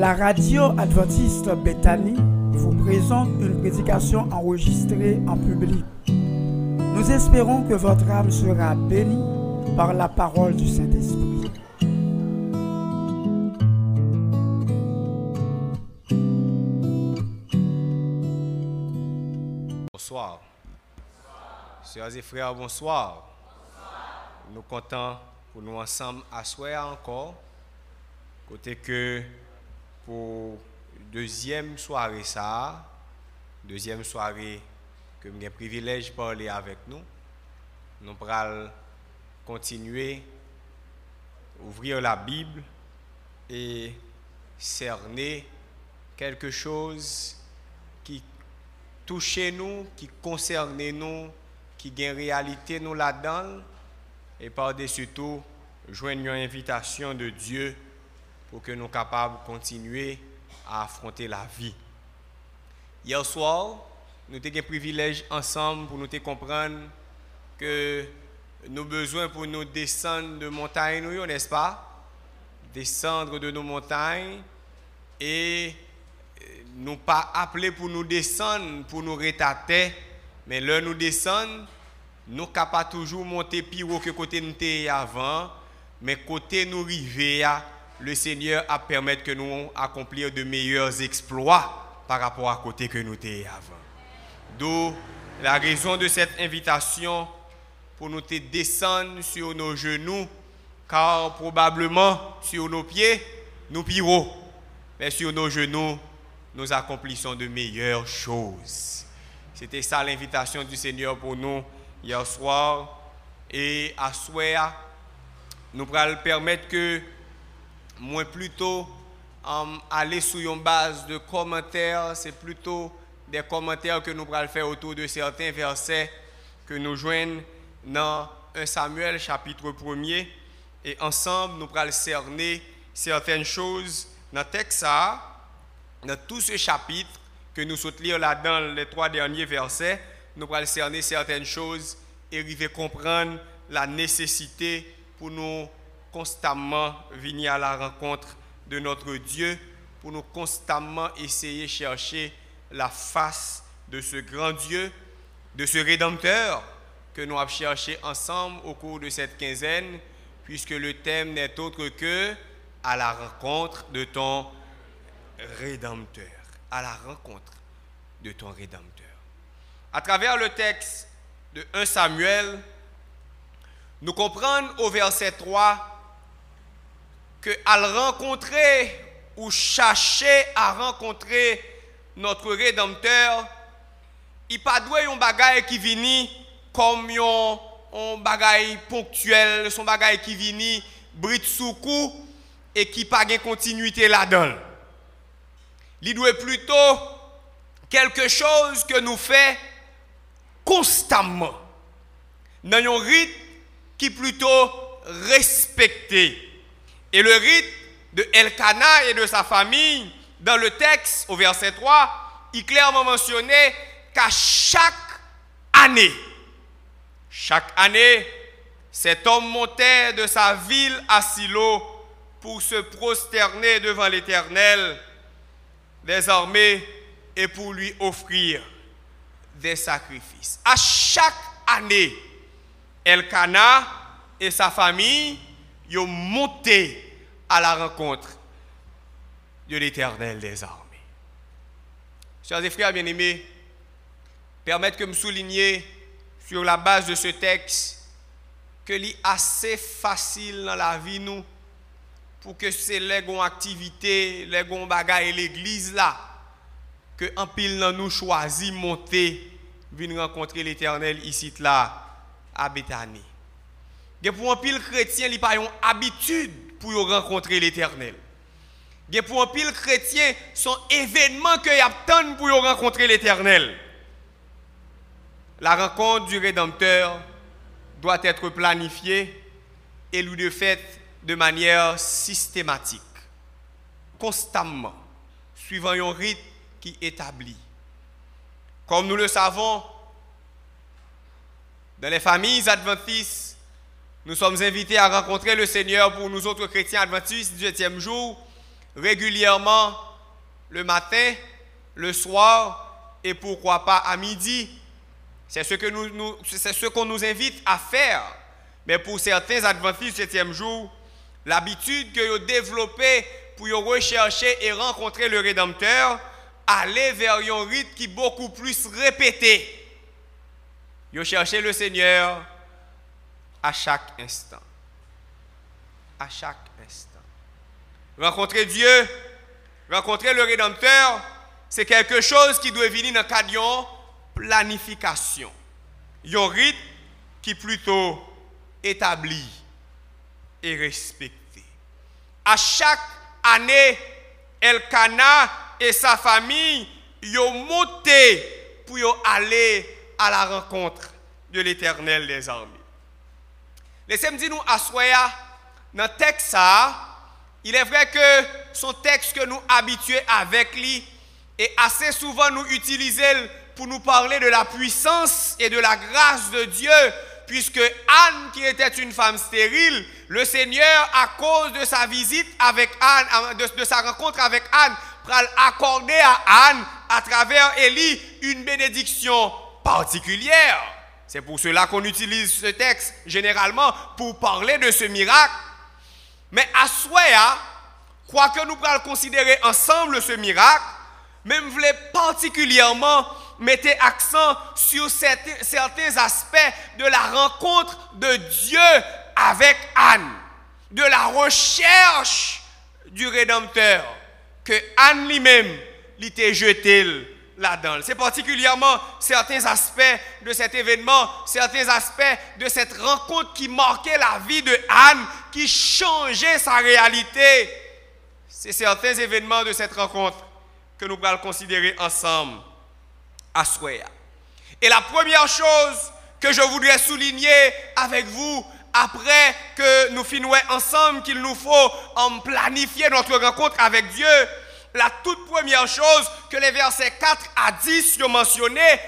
La radio adventiste Bethany vous présente une prédication enregistrée en public. Nous espérons que votre âme sera bénie par la parole du Saint-Esprit. Bonsoir. Sœurs et frères, bonsoir. Nous comptons pour nous ensemble asseoir encore. Côté que pour deuxième soirée ça, deuxième soirée que j'ai le privilège de parler avec nous, nous allons continuer ouvrir la Bible et cerner quelque chose qui touche nous, qui concerne nous, qui gagne réalité nous là-dedans, et par-dessus tout, joindre une invitation de Dieu pour que nous soyons capables de continuer à affronter la vie. Hier soir, nous avons un privilège ensemble pour nous comprendre que nous avons besoin pour nous descendre de montagne, n'est-ce pas? Descendre de nos montagnes et nous pas appelés pour nous descendre, pour nous rétater, mais là nous descendre, nous pas toujours monter plus haut que côté nous avant, mais côté nous river, le Seigneur a permettre que nous accomplir de meilleurs exploits par rapport à côté que nous étions avant. D'où la raison de cette invitation pour nous descendre sur nos genoux, car probablement sur nos pieds, nous pirons, mais sur nos genoux, nous accomplissons de meilleures choses. C'était ça l'invitation du Seigneur pour nous hier soir. Et à soir, nous allons permettre que moi plutôt um, aller sur une base de commentaires, c'est plutôt des commentaires que nous allons faire autour de certains versets que nous joignons dans 1 Samuel chapitre 1er et ensemble nous allons cerner certaines choses dans le texte dans tout ce chapitre que nous souhaitons lire là dans les trois derniers versets, nous allons cerner certaines choses et arriver à comprendre la nécessité pour nous constamment venir à la rencontre de notre Dieu, pour nous constamment essayer de chercher la face de ce grand Dieu, de ce Rédempteur que nous avons cherché ensemble au cours de cette quinzaine, puisque le thème n'est autre que à la rencontre de ton Rédempteur. À la rencontre de ton Rédempteur. À travers le texte de 1 Samuel, nous comprenons au verset 3 que à rencontrer ou chercher à rencontrer notre Rédempteur, il pas doué un bagage qui vient comme un bagage ponctuel, son bagage qui vient brit sous coup et qui pas de continuité là-dedans. Il doit plutôt quelque chose que nous fait constamment dans un rythme qui plutôt respecté. Et le rite de Elkana et de sa famille, dans le texte, au verset 3, il clairement mentionné qu'à chaque année, chaque année, cet homme montait de sa ville à Silo pour se prosterner devant l'Éternel des et pour lui offrir des sacrifices. À chaque année, Elkana et sa famille ils ont monté à la rencontre de l'éternel des armées. Chers et frères bien-aimés, permettez que me souligner sur la base de ce texte que est assez facile dans la vie nous pour que ces les activités, les bagages et l'église là que en pile dans nous choisit monter venir rencontrer l'éternel ici là à Bethanie pour un pile chrétien, il pas une habitude pour rencontrer l'éternel. Pour un pile chrétien, son événement que y attendent pour rencontrer l'éternel. La rencontre du Rédempteur doit être planifiée et lui de fait de manière systématique, constamment, suivant un rythme qui est établi. Comme nous le savons, dans les familles adventistes, nous sommes invités à rencontrer le Seigneur pour nous autres chrétiens adventistes du 7e jour régulièrement le matin, le soir et pourquoi pas à midi. C'est ce que nous, c'est ce qu'on nous invite à faire. Mais pour certains adventistes du septième jour, l'habitude que vous développez pour rechercher et rencontrer le Rédempteur, aller vers un rite qui est beaucoup plus répété. Vous cherchez le Seigneur à chaque instant. À chaque instant. Rencontrer Dieu, rencontrer le Rédempteur, c'est quelque chose qui doit venir dans le cadre de planification. Un rite qui est plutôt établi et respecté. À chaque année, Elkana et sa famille ont monté pour aller à la rencontre de l'éternel des armées. Laissez-moi nous asseoir dans le texte il est vrai que son texte que nous habitués avec lui et assez souvent nous utilisons pour nous parler de la puissance et de la grâce de Dieu, puisque Anne, qui était une femme stérile, le Seigneur, à cause de sa visite avec Anne, de, sa rencontre avec Anne, pral accorder à Anne, à travers Élie, une bénédiction particulière. C'est pour cela qu'on utilise ce texte généralement pour parler de ce miracle. Mais à soi, quoi que nous pourrons considérer ensemble ce miracle, même voulait particulièrement mettre accent sur certains aspects de la rencontre de Dieu avec Anne, de la recherche du Rédempteur, que Anne lui-même l'était jeté C'est particulièrement certains aspects de cet événement, certains aspects de cette rencontre qui marquait la vie de Anne, qui changeait sa réalité. C'est certains événements de cette rencontre que nous allons considérer ensemble à Soya. Et la première chose que je voudrais souligner avec vous, après que nous finissons ensemble qu'il nous faut en planifier notre rencontre avec Dieu, la toute première chose que les versets 4 à 10 ont mentionné,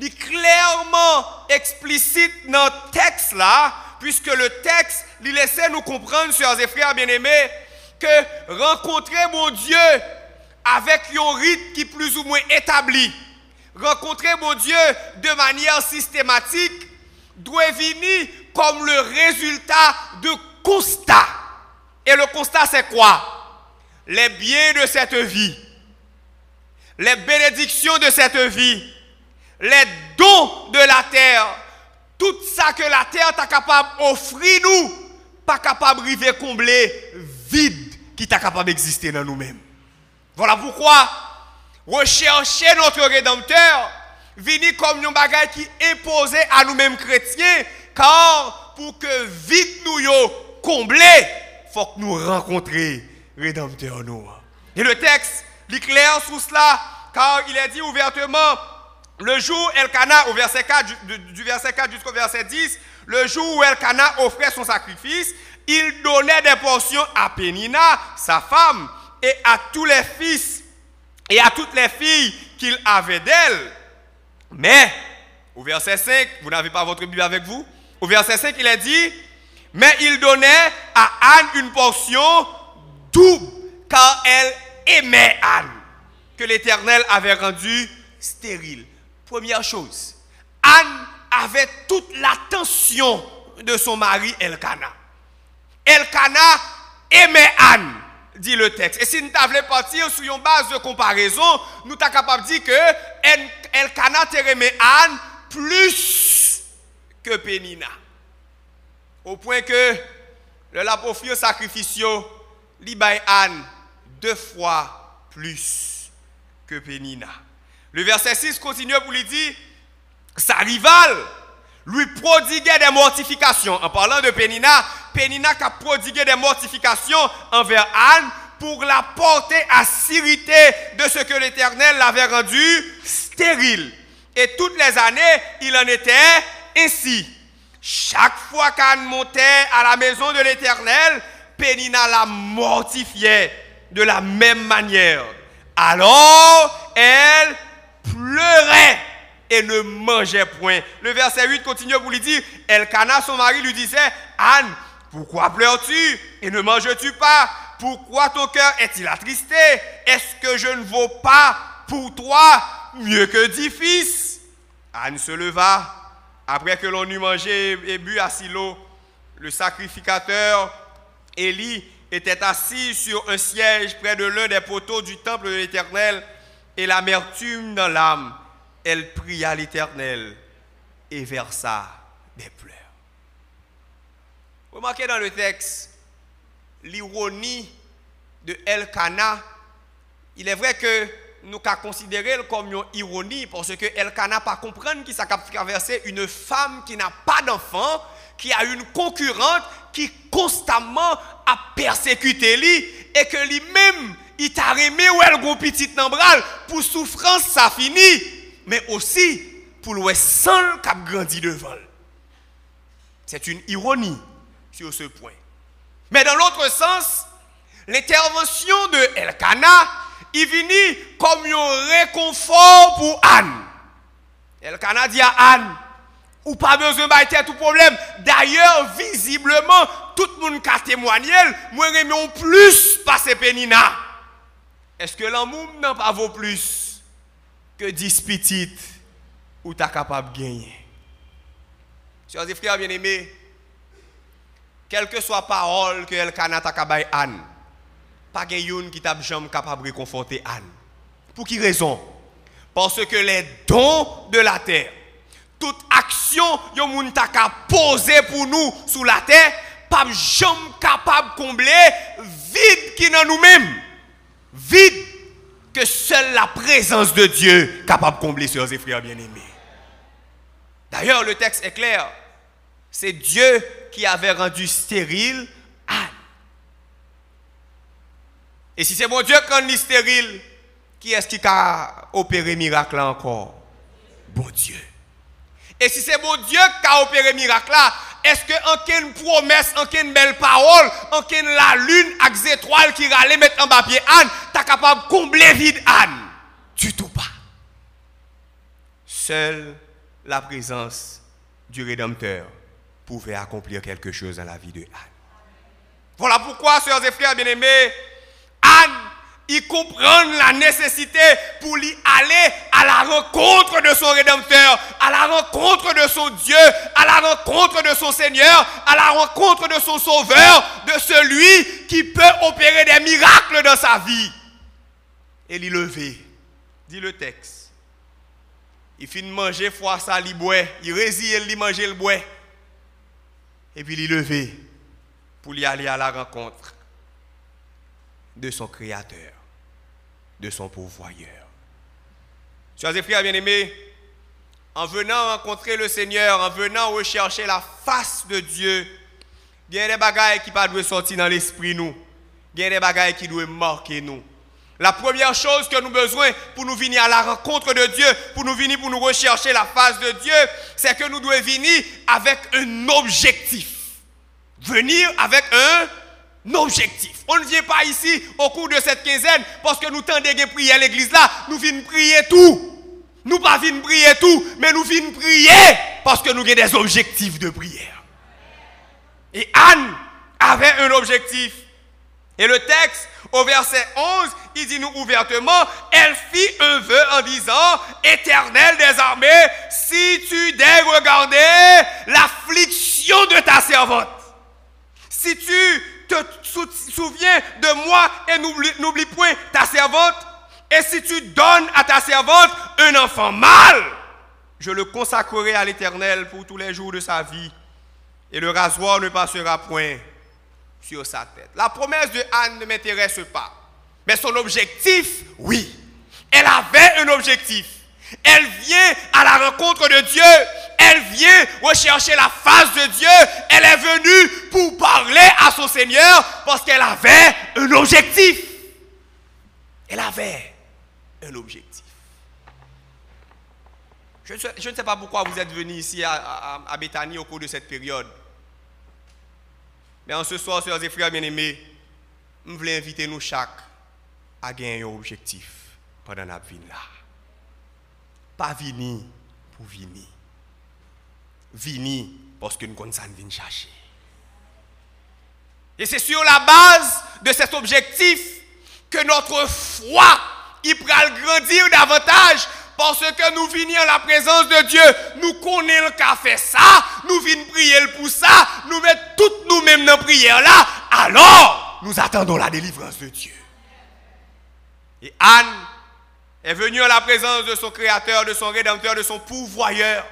est clairement explicite dans le texte là, puisque le texte lui laissait nous comprendre, chers et frères bien-aimés, que rencontrer mon Dieu avec un rite qui est plus ou moins établi, rencontrer mon Dieu de manière systématique, doit venir comme le résultat de constat. Et le constat, c'est quoi? Les biens de cette vie, les bénédictions de cette vie, les dons de la terre, tout ça que la terre est capable d'offrir nous, pas capable de combler vide qui est capable d'exister dans nous-mêmes. Voilà pourquoi rechercher notre Rédempteur venir comme un bagage qui imposé à nous-mêmes chrétiens, car pour que vite nous yo comblé, faut que nous rencontrions Rédempteur nous. Et le texte est clair cela, car il est dit ouvertement, le jour Elkana, au verset 4, du, verset 4 jusqu'au verset 10, le jour où Elkana offrait son sacrifice, il donnait des portions à Pénina, sa femme, et à tous les fils et à toutes les filles qu'il avait d'elle. Mais, au verset 5, vous n'avez pas votre Bible avec vous, au verset 5, il est dit, mais il donnait à Anne une portion double, car elle aimait Anne, que l'Éternel avait rendue stérile. Première chose, Anne avait toute l'attention de son mari Elkana. Elkana aimait Anne, dit le texte. Et si nous voulons partir sur une base de comparaison, nous sommes capables de dire que Elkana aimait Anne plus que Pénina. Au point que le lapofio sacrificio Libaï Anne deux fois plus que Pénina. Le verset 6 continue pour lui dire, sa rivale lui prodiguait des mortifications. En parlant de Pénina, Pénina a prodigué des mortifications envers Anne pour la porter à s'irriter de ce que l'Éternel l'avait rendu stérile. Et toutes les années, il en était ainsi. Chaque fois qu'Anne montait à la maison de l'Éternel, Pénina la mortifiait de la même manière. Alors, elle pleurait et ne mangeait point. Le verset 8 continue pour lui dire, Elkana, son mari, lui disait, Anne, pourquoi pleures-tu et ne manges-tu pas? Pourquoi ton cœur est-il attristé? Est-ce que je ne vaux pas pour toi mieux que dix fils? Anne se leva. Après que l'on eut mangé et bu à Silo, le sacrificateur Élie était assis sur un siège près de l'un des poteaux du temple de l'Éternel et l'amertume dans l'âme. Elle pria l'Éternel et versa des pleurs. Remarquez dans le texte l'ironie de Elkana. Il est vrai que nous avons considéré comme une ironie parce que Elkana pas comprendre qui s'est traversé une femme qui n'a pas d'enfant, qui a une concurrente qui constamment a persécuté lui et que lui-même il t'a remis ou elle gros petit bras pour souffrance ça finit mais aussi pour le seul qui a grandi devant. C'est une ironie sur ce point. Mais dans l'autre sens, l'intervention de Elkana, il vient comme un réconfort pour Anne. Elkana dit à Anne, ou pas besoin de tout problème. D'ailleurs, visiblement, tout le monde qui a témoigné, moi, j'aime plus passer Pénina. Est-ce que l'amour n'a pas vaut plus que 10 petites ou tu es capable de gagner? Chers frères bien-aimés, quelle que soit la parole que Elkana t'a Anne, pas quelqu'un qui t'a jamais capable de réconforter Anne. Pour qui raison? Parce que les dons de la terre, toute action yon moun ta pour nous sous la terre, pas jamais capable de combler vide qui dans nous-mêmes. Vide que seule la présence de Dieu est capable de combler, sœurs et frères bien-aimés. D'ailleurs, le texte est clair. C'est Dieu qui avait rendu stérile Anne. Et si c'est mon Dieu qui rend stérile, qui est-ce qui a opéré miracle encore? Bon Dieu. Et si c'est mon Dieu qui a opéré miracle là, est-ce que aucune promesse, aucune belle parole, aucune la lune avec des étoiles qui râlent mettre en papier Anne, t'es capable de combler vide Anne? Du tout pas. Seule la présence du Rédempteur pouvait accomplir quelque chose dans la vie de Anne. Voilà pourquoi, sœurs et frères bien-aimés, Anne il comprend la nécessité pour lui aller à la rencontre de son Rédempteur, à la rencontre de son Dieu, à la rencontre de son Seigneur, à la rencontre de son Sauveur, de celui qui peut opérer des miracles dans sa vie. Et il lever, dit le texte. Il finit de manger fois ça, il boit, il résille, il manger le bois. Et puis il lever pour lui aller à la rencontre de son Créateur, de son pourvoyeur. Chers et frères bien-aimés, en venant rencontrer le Seigneur, en venant rechercher la face de Dieu, il y a des bagailles qui ne doivent sortir dans l'esprit nous. Il y a des bagailles qui doivent marquer nous. La première chose que nous avons besoin pour nous venir à la rencontre de Dieu, pour nous venir pour nous rechercher la face de Dieu, c'est que nous devons venir avec un objectif. Venir avec un objectif. On ne vient pas ici au cours de cette quinzaine parce que nous tendons à prier à l'église là, nous venons prier tout. Nous pas venons prier tout, mais nous venons prier parce que nous avons des objectifs de prière. Et Anne avait un objectif. Et le texte, au verset 11, il dit nous ouvertement, elle fit un vœu en disant, Éternel des armées, si tu daises regarder l'affliction de ta servante, si tu te souviens de moi et n'oublie point ta servante. Et si tu donnes à ta servante un enfant mâle, je le consacrerai à l'Éternel pour tous les jours de sa vie. Et le rasoir ne passera point sur sa tête. La promesse de Anne ne m'intéresse pas. Mais son objectif, oui. Elle avait un objectif. Elle vient à la rencontre de Dieu. Elle vient rechercher la face de Dieu. Elle est venue pour parler à son Seigneur parce qu'elle avait un objectif. Elle avait un objectif. Je, ne sais pas pourquoi vous êtes venu ici à, à, au cours de cette période. Mais en ce soir, sœurs et frères bien-aimés, je voulais inviter nous chaque à gagner un objectif pendant la vie là pas venir pour venir. Venir parce que nous connaissons venir chercher. Et c'est sur la base de cet objectif que notre foi il pourra grandir davantage parce que nous venons à la présence de Dieu, nous connaissons qu'a fait ça, nous venons prier pour ça, nous mettons toutes nous-mêmes dans la prière là, alors nous attendons la délivrance de Dieu. Et Anne est venue à la présence de son Créateur, de son Rédempteur, de son pourvoyeur,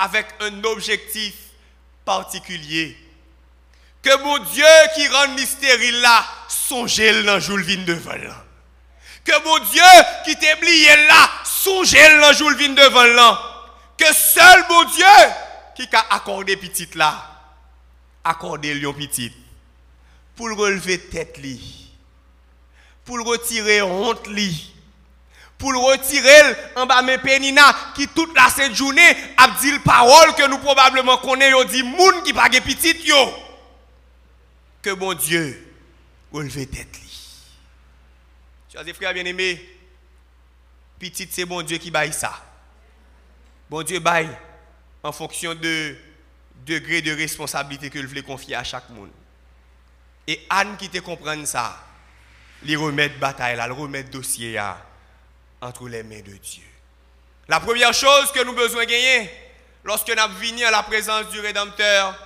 avec un objectif particulier. Que mon Dieu qui rend mystérieux là, songez dans jour devant là. Que mon Dieu qui t'oublié là, songez le jour devant là. Que seul mon Dieu qui a accordé petit là, accordé lion petit, pour relever tête li, pour retirer honte li, pour retirer en bas mes pénina qui toute la cette journée a dit parole que nous probablement connaissons dit moun qui pas petit yo. Que mon Dieu releve tête. Chers frères bien-aimés, petit c'est bon Dieu qui baille ça. Bon Dieu baille en fonction de degré de responsabilité que je voulais confier à chaque monde. Et Anne qui te comprenne ça, les remettre bataille, le remettre dossier entre les mains de Dieu. La première chose que nous besoin de gagner, lorsque nous venons à la présence du Rédempteur,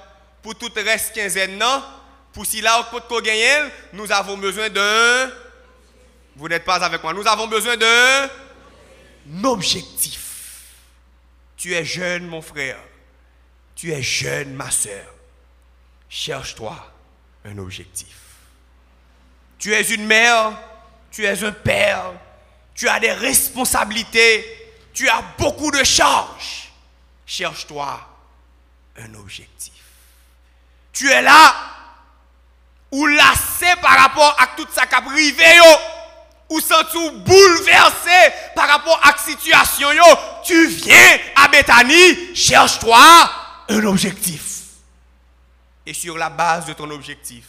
pour tout reste quinzaine, non, pour si là, on gagner, nous avons besoin d'un vous n'êtes pas avec moi. Nous avons besoin d'un objectif. Tu es jeune, mon frère. Tu es jeune, ma soeur. Cherche-toi un objectif. Tu es une mère, tu es un père, tu as des responsabilités, tu as beaucoup de charges. Cherche-toi un objectif. Tu es là ou lassé par rapport à tout ça qui a privé ou sens bouleversé par rapport à la situation, tu viens à Bethany, cherche-toi un objectif. Et sur la base de ton objectif,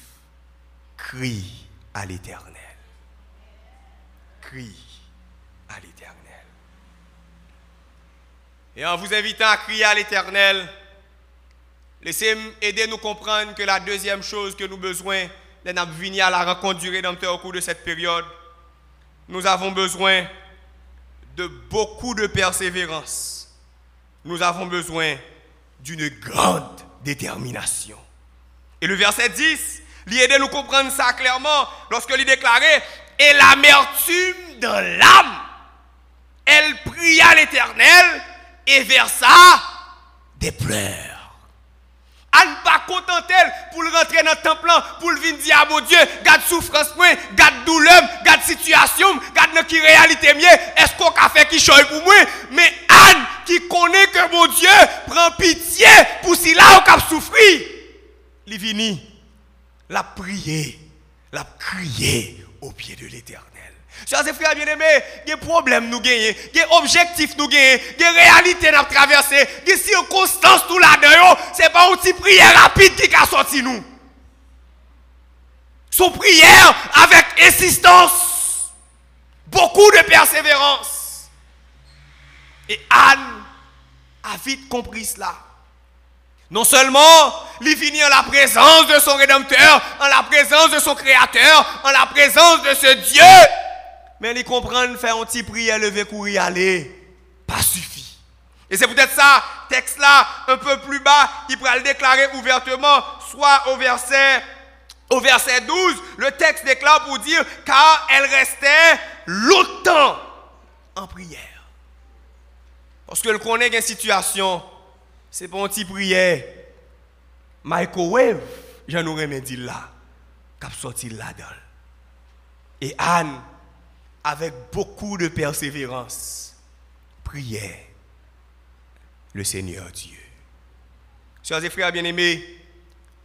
crie à l'éternel. Crie l'éternel. Et en vous invitant à crier à l'éternel, laissez-moi aider nous comprendre que la deuxième chose que nous besoin, c'est de à la rencontre du Rédempteur au cours de cette période nous avons besoin de beaucoup de persévérance. Nous avons besoin d'une grande détermination. Et le verset 10, il de nous comprendre ça clairement lorsque il déclarait Et l'amertume de l'âme, elle pria l'Éternel et versa des pleurs à ne pas contenter pour rentrer dans le temple, pour venir dire à mon Dieu, garde souffrance, garde douleur, garde situation, garde qui réalité est-ce qu'on a fait qui choisit pour moi? Mais Anne, qui connaît que mon Dieu prend pitié pour si là on a souffrir, il vient, la prier, la crier au pied de l'éternel. Chers frères bien-aimés, il y a des problèmes nous gagnons, des objectifs nous gagnons, des réalités nous traverser, il y a des circonstances tout là-dedans. Ce n'est pas une petite prière rapide qui a sorti nous. Son prière avec insistance, beaucoup de persévérance. Et Anne a vite compris cela. Non seulement, il finit en la présence de son Rédempteur, en la présence de son Créateur, en la présence de ce Dieu mais ils comprennent, faire un petit prière, lever, courir, aller, pas suffit. Et c'est peut-être ça, texte là, un peu plus bas, il pourra le déclarer ouvertement, soit au verset, au verset 12, le texte déclare pour dire, car elle restait longtemps en prière. Parce que le connaît une situation, c'est pas un petit prière, microwave, j'en aurais dit là, cap sorti là-dedans. Et Anne, avec beaucoup de persévérance, priait le Seigneur Dieu. Chers et frères bien-aimés,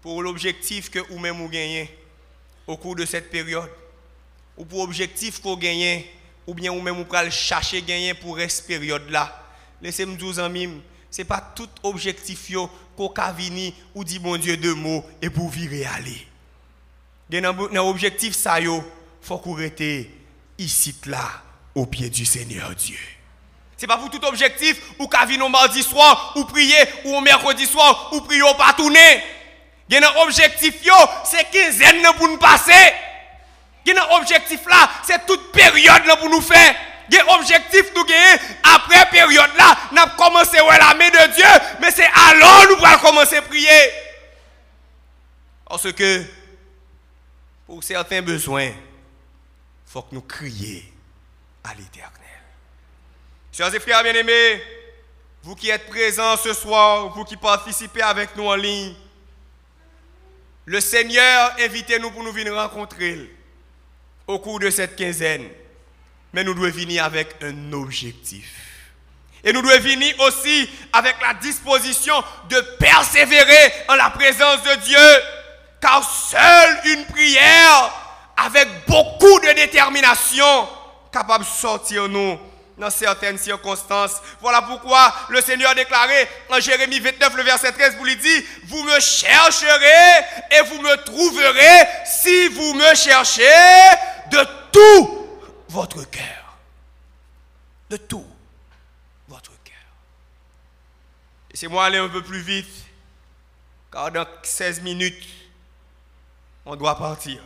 pour l'objectif que vous-même vous gagnez au cours de cette période, ou pour l'objectif que vous gagnez, ou bien vous-même vous pouvez chercher gagner pour cette période-là, laissez-moi dire amis, ce n'est pas tout objectif qu'on a venu ou dit mon Dieu deux mots et pour virer aller. Dans l'objectif, ça, il faut qu'on ici là au pied du Seigneur Dieu. Ce n'est pas pour tout objectif ou qu'à venir mardi soir ou prier ou au mercredi soir ou prier au pas tourner. Il y a un objectif c'est quinzaine pour nous passer. Qui un objectif là, c'est toute période pour nous faire. Il objectif nous gagner après période là, avons commencé à la main de Dieu, mais c'est alors nous allons commencer à prier. Parce que pour certains besoins, il faut que nous crions à l'éternel. Chers et frères bien-aimés, vous qui êtes présents ce soir, vous qui participez avec nous en ligne, le Seigneur invitez-nous pour nous venir rencontrer au cours de cette quinzaine. Mais nous devons venir avec un objectif. Et nous devons venir aussi avec la disposition de persévérer en la présence de Dieu. Car seule une prière avec beaucoup de détermination capable de sortir nous dans certaines circonstances. Voilà pourquoi le Seigneur a déclaré en Jérémie 29, le verset 13, vous lui dit, vous me chercherez et vous me trouverez si vous me cherchez de tout votre cœur. De tout votre cœur. Laissez-moi aller un peu plus vite, car dans 16 minutes, on doit partir.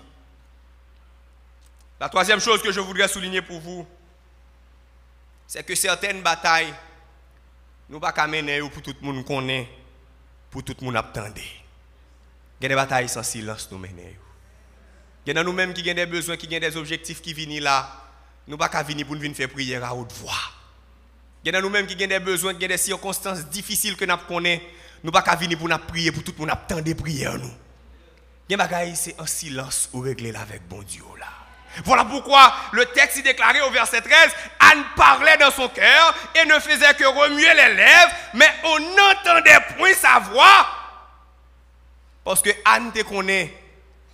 La troisième chose que je voudrais souligner pour vous, c'est que certaines batailles, nous ne pouvons pas mener pour tout le monde connaît, pour tout le monde attendre. Il y a des batailles sans silence nous mener. Il y a nous-mêmes qui avons des besoins, qui ont des objectifs qui viennent là. Nous ne pouvons pas venir pour nous faire prière à haute voix. Il y a nous-mêmes qui avons des besoins, qui ont des circonstances difficiles que nous connaissons. Nous ne pouvons pas venir pour nous prier pour tout le monde attendre. Nous. Il y a des bagailles, c'est en silence ou régler avec bon Dieu là. Voilà pourquoi le texte y déclaré au verset 13, Anne parlait dans son cœur et ne faisait que remuer les lèvres, mais on n'entendait point sa voix. Parce que Anne te connaît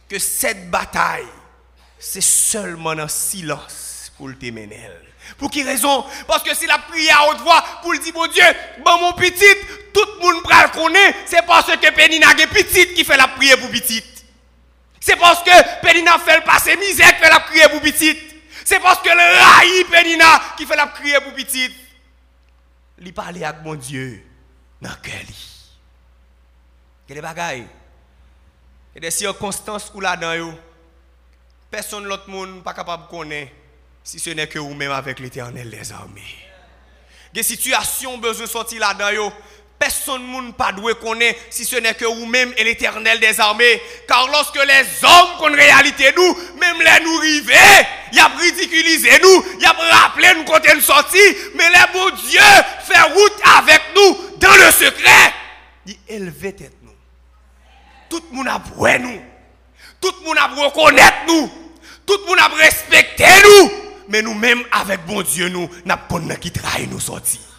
que cette bataille, c'est seulement en silence pour le téménel. Pour quelle raison? Parce que s'il a prié à haute voix pour le dire, mon Dieu, bon mon petit, tout le monde le connaît, c'est parce que Pénina est petite qui fait la prière pour petit. C'est parce que Pénina fait le passé misère qui fait la prière pour petit. C'est parce que le raï Pénina qui fait la prière pour petit. Il parle avec mon Dieu dans quel. Il y a des circonstances où là-dedans, personne l'autre monde n'est pas capable de connaître si ce n'est que vous-même avec l'éternel des armées. Des situations besoin sortir là-dedans, personne ne pas doué connaître si ce n'est que vous-même et l'éternel des armées. Car lorsque les hommes qu'on réalité nous, même les nous river, y a ridiculisé nous, y a rappelé nous quand nous sorti, mais les bon Dieu fait route avec nous dans le secret. Il élevé tête nous. Tout le monde a voué nous. Tout le monde a reconnaître nous. Tout le monde a respecté nous. Mais nous-mêmes, avec bon Dieu, nous, n'avons pas qui trahit nous sortir.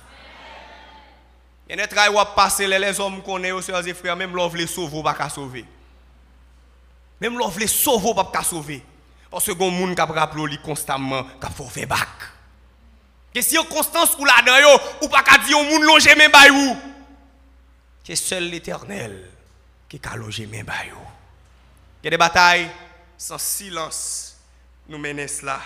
A des travail qui passer les hommes qu'on est, sœurs et frères, même l'on les sauver, pas sauver. Même l'on les sauver, pas sauver. Parce que les gens qui rappelé constamment qu'il faut faire bac. Que circonstances ou là-dedans, ou pas qu'à dire au monde loger même bayou. C'est seul l'éternel qui a logé même bayou. Il y a des batailles sans silence nous menons cela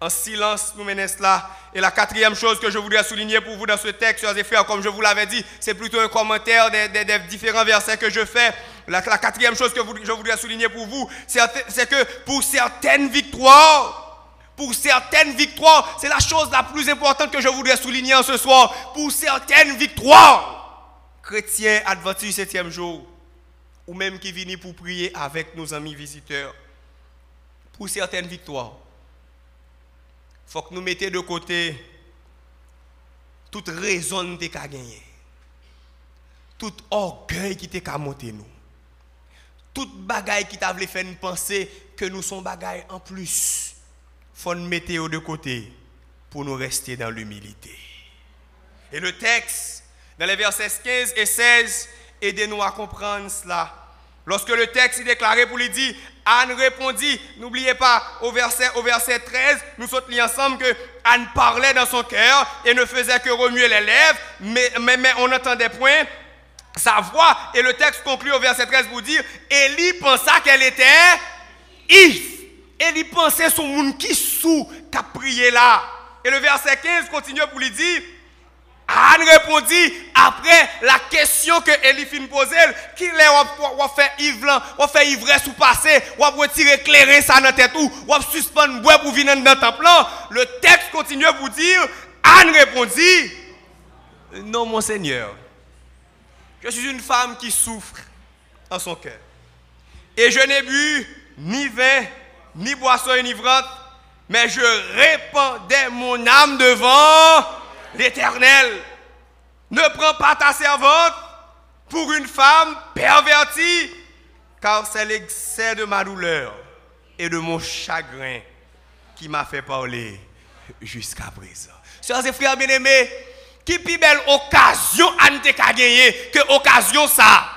en silence nous menons cela. Et la quatrième chose que je voudrais souligner pour vous dans ce texte, chers et frères, comme je vous l'avais dit, c'est plutôt un commentaire des, différents versets que je fais. La, quatrième chose que je voudrais souligner pour vous, c'est que pour certaines victoires, pour certaines victoires, c'est la chose la plus importante que je voudrais souligner en ce soir. Pour certaines victoires, chrétiens adventistes septième jour, ou même qui viennent pour prier avec nos amis visiteurs, pour certaines victoires, faut que nous mettions de côté toute raison de gagner. Tout orgueil qui t'a monté nous. Toute bagaille qui t'a fait nous penser que nous sommes bagaille en plus. Faut nous mettre de côté pour nous rester dans l'humilité. Et le texte, dans les versets 15 et 16, aidez-nous à comprendre cela. Lorsque le texte est déclaré pour lui dire, Anne répondit, n'oubliez pas, au verset, au verset 13, nous sommes ensemble que Anne parlait dans son cœur et ne faisait que remuer les lèvres, mais, mais, mais on n'entendait point sa voix. Et le texte conclut au verset 13 pour dire, Élie pensa qu'elle était Yves. Élie pensait son monde qui sous, qui prié là. Et le verset 15 continue pour lui dire, Anne répondit après la question que Elifine posait, est on fait ivre, on fait ivresse ou passer, on retirer éclairer ça dans la tête ou on suspendre bois pour venir dans le temple. Le texte continue à vous dire, Anne répondit, non mon Seigneur, je suis une femme qui souffre en son cœur. Et je n'ai bu ni vin, ni boisson enivrante, mais je répandais mon âme devant l'Éternel. Ne prends pas ta servante pour une femme pervertie, car c'est l'excès de ma douleur et de mon chagrin qui m'a fait parler jusqu'à présent. Sœurs et frères bien-aimés, qui plus belle occasion à nous gagner que occasion ça.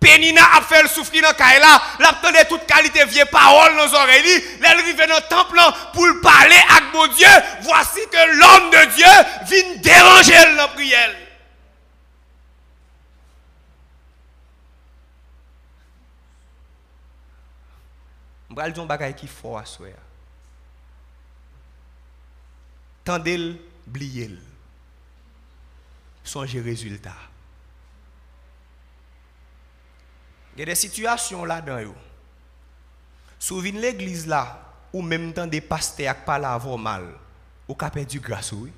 Penina a fait le souffrir dans Kaila, l'a toute qualité vieille parole dans les oreilles, elle arrive dans le temple pour parler avec mon Dieu. Voici que l'homme de Dieu vient déranger la prière. Je vais dire un bagage qui faut à soi. Tendez-le, oubliez-le. Songez résultat. Il y a des situations là-dedans. Souvenez l'église là, ou même temps des pasteurs qui parlent avant mal, ou qui perdu grâce. Oui.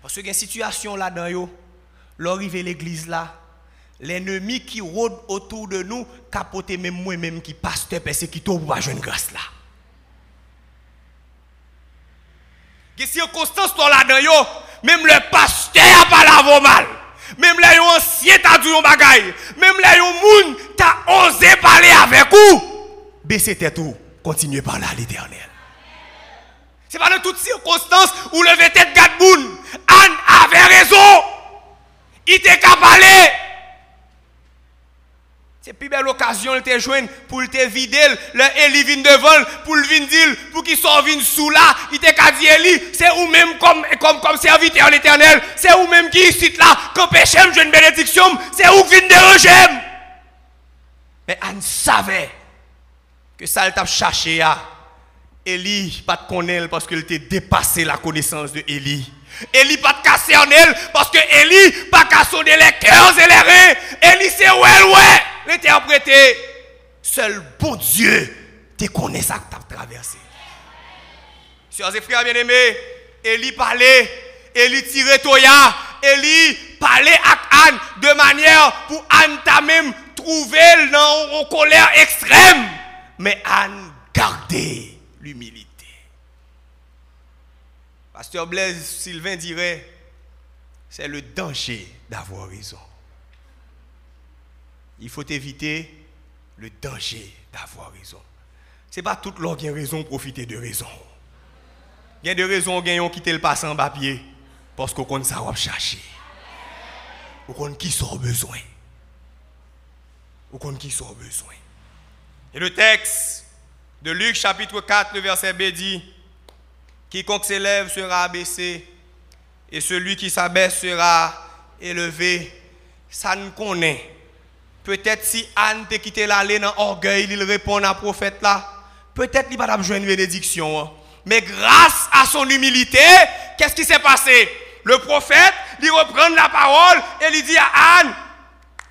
Parce qu'il y a une situation là-dedans, l'arrivée l'église là, l'ennemi qui rôde autour de nous, capote même moi-même qui pasteur, persécuteur, pour pas une grâce là. Il y a des circonstances là-dedans, même le pasteur a parlé avant mal. Même là, un ancien t'a dit un bagaille. Même là, un moun t'a osé parler avec vous. Baissez tête tout. Continuez par là l'éternel. C'est pas dans toutes circonstances où le tête Gadboun. Anne avait raison. Il était qu'à C'est plus belle occasion de joindre pour te vider. Le Eli vient devant pour le dire pour qu'il soit sous là. Il te dit Eli, c'est ou même comme, comme, comme serviteur l'éternel. C'est ou même qui ici là. Quand péché, je une bénédiction. C'est où vient déranger. Mais Anne savait que ça, elle t'a cherché à. Eli, pas de connaître parce qu'elle t'a dépassé la connaissance de Eli. Eli pas de casser en elle parce que Eli pas cassonner les cœurs et les reins. Eli c'est ouais? Ouais l'interpréter. Seul bon Dieu te connaît ça que tu as traversé. Chers et frères bien-aimés, Élie parlait, Élie tirait Toya, Élie parlait à Anne de manière pour Anne t'a même trouvé dans une colère extrême. Mais Anne gardait l'humilité. Pasteur Blaise Sylvain dirait, c'est le danger d'avoir raison il faut éviter le danger d'avoir raison. Ce n'est pas tout le qui a raison profiter de raison. Il y a des raisons qui ont quitté le passant en papier parce qu'on connaît ça va chercher. On qui sont besoin. On qui sont besoin. Et le texte de Luc chapitre 4, le verset B dit Quiconque s'élève sera abaissé, et celui qui s'abaisse sera élevé. Ça ne connaît Peut-être si Anne te quitté l'aller dans l'orgueil, il répond à prophète là. Peut-être qu'il va besoin une bénédiction. Hein. Mais grâce à son humilité, qu'est-ce qui s'est passé? Le prophète, il reprend la parole et il dit à Anne,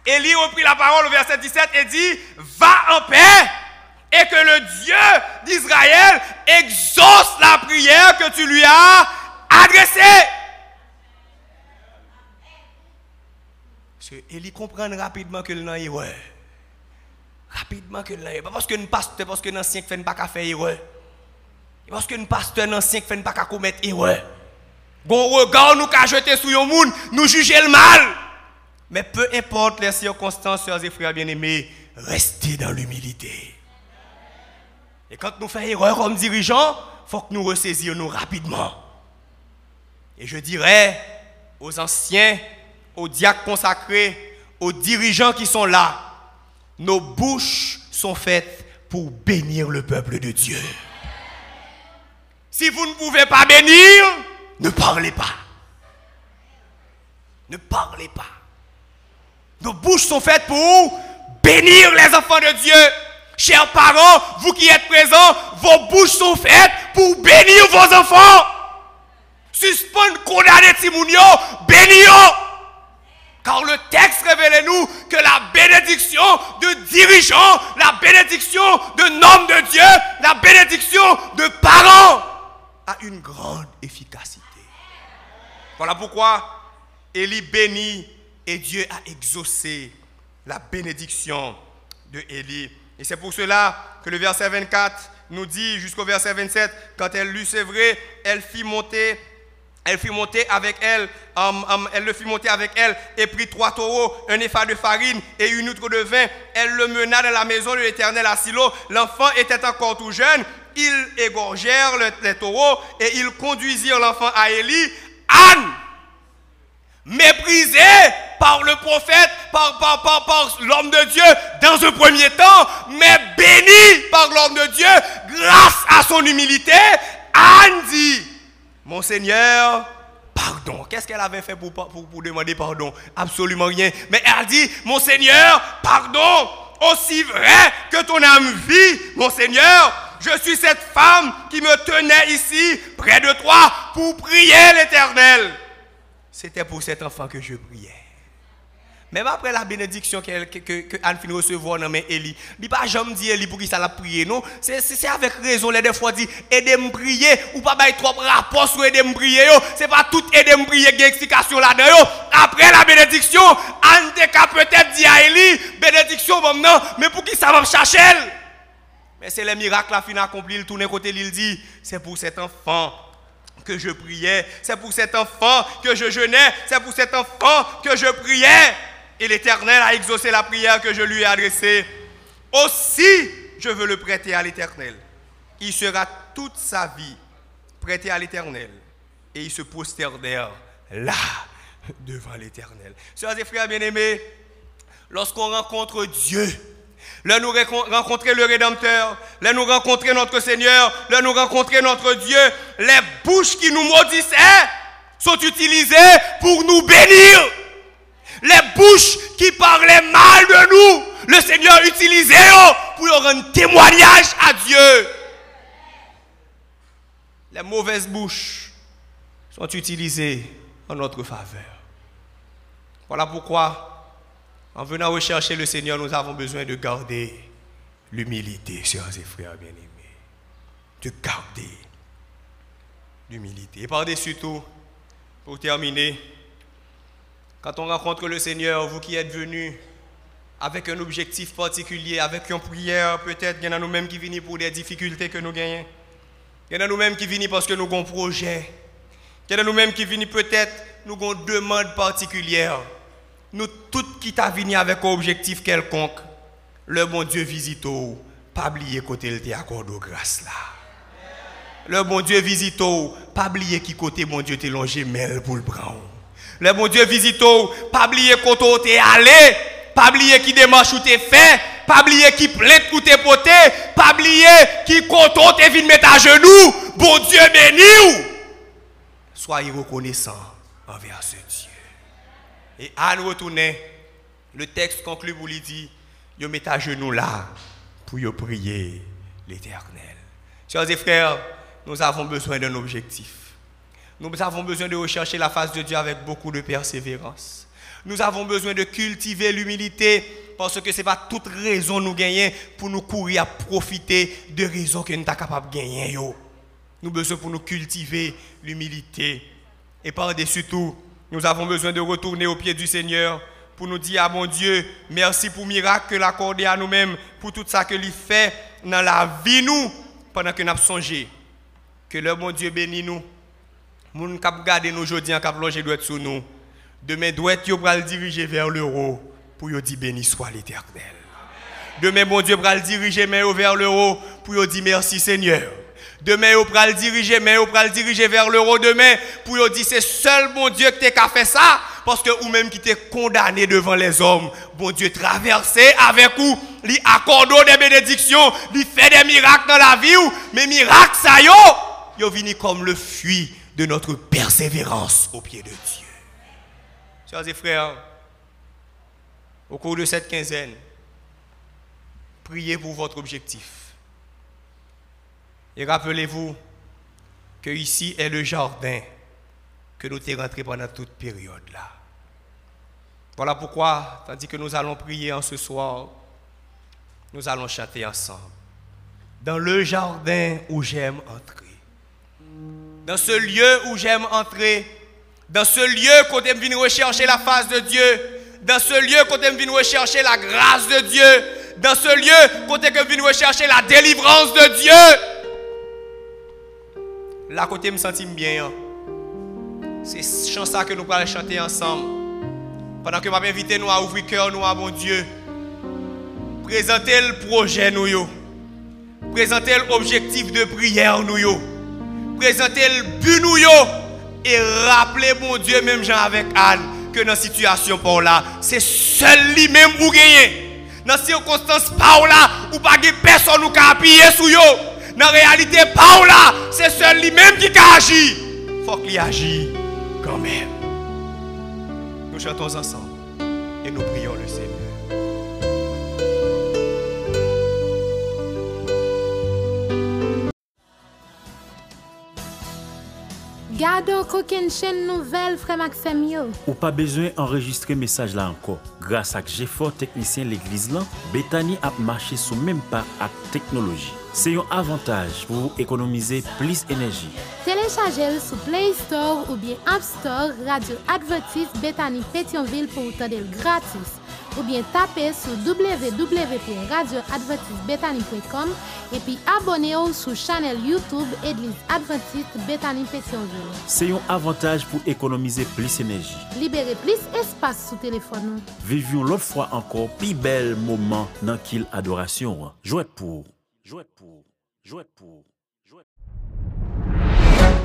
il reprit la parole au verset 17 et dit, va en paix et que le Dieu d'Israël exauce la prière que tu lui as adressée. Parce comprend rapidement que le erreur. Rapidement que le Pas parce que nous pasteur, parce que nous ancien fait pas faire erreur. Parce que nous pasteur, nous ancien fait pas commettre erreur. Bon regard nous qu'a jeter sur le monde, nous juger le mal. Mais peu importe les circonstances, chers et frères bien-aimés, restez dans l'humilité. Et quand nous faisons erreur comme dirigeants, il faut que nous ressaisissions rapidement. Et je dirais aux anciens aux diacres consacrés, aux dirigeants qui sont là, nos bouches sont faites pour bénir le peuple de Dieu. Si vous ne pouvez pas bénir, ne parlez pas. Ne parlez pas. Nos bouches sont faites pour bénir les enfants de Dieu. Chers parents, vous qui êtes présents, vos bouches sont faites pour bénir vos enfants. Suspendre, condamner Timounio, bénir. Car le texte révèle nous que la bénédiction de dirigeants, la bénédiction de noms de Dieu, la bénédiction de parents a une grande efficacité. Voilà pourquoi Élie bénit et Dieu a exaucé la bénédiction de Élie. Et c'est pour cela que le verset 24 nous dit jusqu'au verset 27, quand elle lut c'est vrai, elle fit monter elle fit monter avec elle, elle le fit monter avec elle et prit trois taureaux, un effet de farine et une outre de vin. Elle le mena dans la maison de l'Éternel à Silo. L'enfant était encore tout jeune. Ils égorgèrent les taureaux et ils conduisirent l'enfant à Élie. Anne, méprisée par le prophète, par, par, par, par l'homme de Dieu dans un premier temps, mais bénie par l'homme de Dieu grâce à son humilité, Anne dit, mon Seigneur, pardon. Qu'est-ce qu'elle avait fait pour, pour, demander pardon? Absolument rien. Mais elle dit, mon Seigneur, pardon. Aussi vrai que ton âme vit, mon Seigneur, je suis cette femme qui me tenait ici, près de toi, pour prier l'Éternel. C'était pour cet enfant que je priais. Même après la bénédiction que, que, que Anne finit recevoir dans mes Élie, il pas jamais dit Élie pour qui ça l'a prié, non? C'est avec raison, les deux fois dit, aidez-moi prier, ou pas bail trop rapport sur aidez-moi prier, c'est pas tout aidez-moi prier qui explication là-dedans, Après la bénédiction, Anne peut-être dit à Élie, bénédiction, non, mais pour qui ça va me chercher? Mais c'est le miracle la fin accompli, il tourne côté, il dit, c'est pour cet enfant que je priais, c'est pour cet enfant que je jeûnais, c'est pour cet enfant que je priais et l'Éternel a exaucé la prière que je lui ai adressée. Aussi, je veux le prêter à l'Éternel. Il sera toute sa vie prêté à l'Éternel. Et il se prosternèrent là, devant l'Éternel. Sœurs et frères bien-aimés, lorsqu'on rencontre Dieu, là nous rencontrer le Rédempteur, là nous rencontrer notre Seigneur, là nous rencontrer notre Dieu, les bouches qui nous maudissaient sont utilisées pour nous bénir les bouches qui parlaient mal de nous, le Seigneur utilisait pour rendre témoignage à Dieu. Les mauvaises bouches sont utilisées en notre faveur. Voilà pourquoi, en venant rechercher le Seigneur, nous avons besoin de garder l'humilité, chers et frères bien-aimés. De garder l'humilité. Et par-dessus tout, pour terminer, quand on rencontre le Seigneur, vous qui êtes venus avec un objectif particulier, avec une prière, peut-être, il y en a nous-mêmes qui viennent pour des difficultés que nous gagnons. Il y en a nous-mêmes qui viennent parce que nous avons un projet. Il y en a nous-mêmes qui viennent peut-être, nous avons une demande particulière. Nous tous qui t'a venu avec un objectif quelconque, le bon Dieu visite pas oublier côté le de grâce là. Le bon Dieu visite pas oublier qui côté mon Dieu t'es longé mêle pour le. Le bon Dieu visite, pas oublier quand tu es allé, pas oublier qui démarche ou t'es fait, pas oublier qui plainte ou t'es poté, pas oublier qui content t'es venu mettre à genoux. Bon Dieu béni Soyez reconnaissants envers ce Dieu. Et à nous retourner, le texte conclut pour lui dire, yo met à genoux là pour y prier l'éternel. Chers et frères, nous avons besoin d'un objectif. Nous avons besoin de rechercher la face de Dieu avec beaucoup de persévérance. Nous avons besoin de cultiver l'humilité parce que ce n'est pas toute raison nous gagner pour nous courir à profiter de raisons que nous sommes capables de gagner. Nous avons besoin pour nous cultiver l'humilité. Et par-dessus tout, nous avons besoin de retourner au pied du Seigneur pour nous dire à mon Dieu, merci pour le miracle que accordé à nous-mêmes, pour tout ça que lui fait dans la vie nous, pendant que nous avons songé. Que le bon Dieu bénisse nous moun kap gade nous aujourd'hui kap longer doit sur nous. Demain doit yo pral diriger vers l'euro pour yo dire béni soit l'Éternel. Demain bon Dieu pral diriger mais vers l'euro pour yo dire merci Seigneur. Demain yo pral diriger mais yo pral diriger vers l'euro demain pour dire c'est seul bon Dieu qui t'a fait ça parce que ou même qui t'es condamné devant les hommes, bon Dieu traversé avec vous, lui accorde des bénédictions, lui fait des miracles dans la vie mais miracles ça yo, yo vini comme le fuit de notre persévérance au pied de Dieu. Chers et frères, au cours de cette quinzaine, priez pour votre objectif. Et rappelez-vous que ici est le jardin que nous sommes rentrés pendant toute période là. Voilà pourquoi, tandis que nous allons prier en ce soir, nous allons chanter ensemble. Dans le jardin où j'aime entrer. Dans ce lieu où j'aime entrer. Dans ce lieu qu'on aime venir rechercher la face de Dieu. Dans ce lieu qu'on aime venir rechercher la grâce de Dieu. Dans ce lieu qu'on aime venir rechercher la délivrance de Dieu. Là, côté me sentir bien. Hein. C'est chant ça que nous allons chanter ensemble. Pendant que je invité nous à ouvrir cœur nous à mon Dieu. Présenter le projet nous yo. L'objectif de prière nous yo. Le but nous yo. Et rappeler mon Dieu même Jean avec Anne que dans situation par là, c'est seul lui-même pour gagner. Dans circonstance par là, ou pas personne nous qui appuyer sur yo. Dans la réalité par là, c'est seul lui-même qui agit. Faut qu'il agisse quand même. Nous chantons ensemble et nous prions le Seigneur. Gardons aucune chaîne nouvelle, frère Maxime. Ou pas besoin d'enregistrer message là encore. Grâce à GFOR technicien l'église là, Bethany a marché sous même pas à technologie. C'est un avantage pour économiser plus d'énergie. Téléchargez-le sur Play Store ou bien App Store Radio Advertise Bethany Pétionville pour vous gratis ou bien tapez sur www.radioadventistebethany.com et puis abonnez-vous sur la chaîne YouTube Église Adventiste Bethany Pétionville. C'est un avantage pour économiser plus d'énergie. Libérer plus d'espace sur téléphone. Vivons l'autre fois encore plus bel moment dans qu'il adoration. Jouez pour,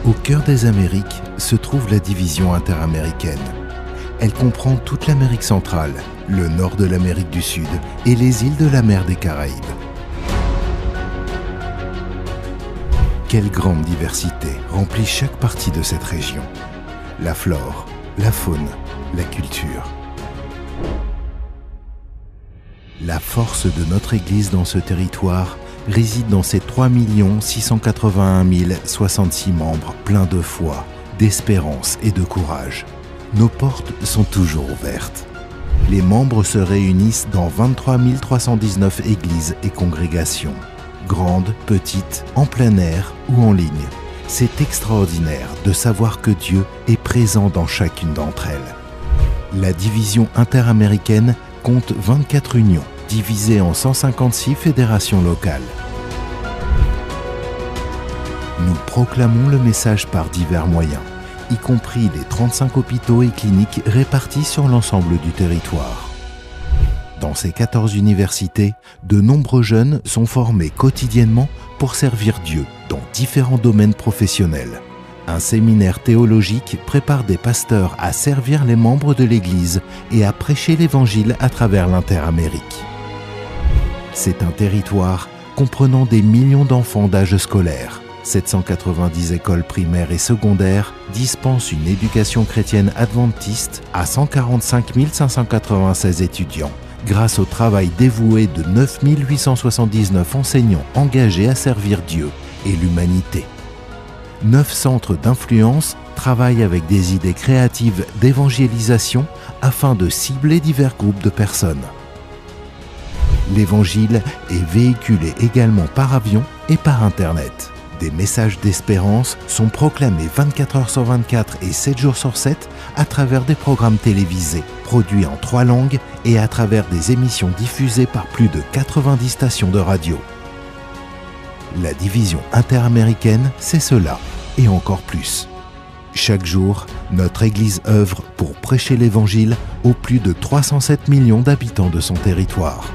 Au cœur des Amériques se trouve la division interaméricaine elle comprend toute l'Amérique centrale, le nord de l'Amérique du Sud et les îles de la mer des Caraïbes. Quelle grande diversité remplit chaque partie de cette région. La flore, la faune, la culture. La force de notre Église dans ce territoire réside dans ses 3 681 066 membres pleins de foi, d'espérance et de courage nos portes sont toujours ouvertes. Les membres se réunissent dans 23 319 églises et congrégations, grandes, petites, en plein air ou en ligne. C'est extraordinaire de savoir que Dieu est présent dans chacune d'entre elles. La division interaméricaine compte 24 unions, divisées en 156 fédérations locales. Nous proclamons le message par divers moyens y compris les 35 hôpitaux et cliniques répartis sur l'ensemble du territoire. Dans ces 14 universités, de nombreux jeunes sont formés quotidiennement pour servir Dieu dans différents domaines professionnels. Un séminaire théologique prépare des pasteurs à servir les membres de l'Église et à prêcher l'Évangile à travers l'Interamérique. C'est un territoire comprenant des millions d'enfants d'âge scolaire 790 écoles primaires et secondaires dispensent une éducation chrétienne adventiste à 145 596 étudiants grâce au travail dévoué de 9 879 enseignants engagés à servir Dieu et l'humanité. Neuf centres d'influence travaillent avec des idées créatives d'évangélisation afin de cibler divers groupes de personnes. L'évangile est véhiculé également par avion et par Internet. Des messages d'espérance sont proclamés 24 heures sur 24 et 7 jours sur 7 à travers des programmes télévisés, produits en trois langues et à travers des émissions diffusées par plus de 90 stations de radio. La division interaméricaine, c'est cela, et encore plus. Chaque jour, notre Église œuvre pour prêcher l'Évangile aux plus de 307 millions d'habitants de son territoire.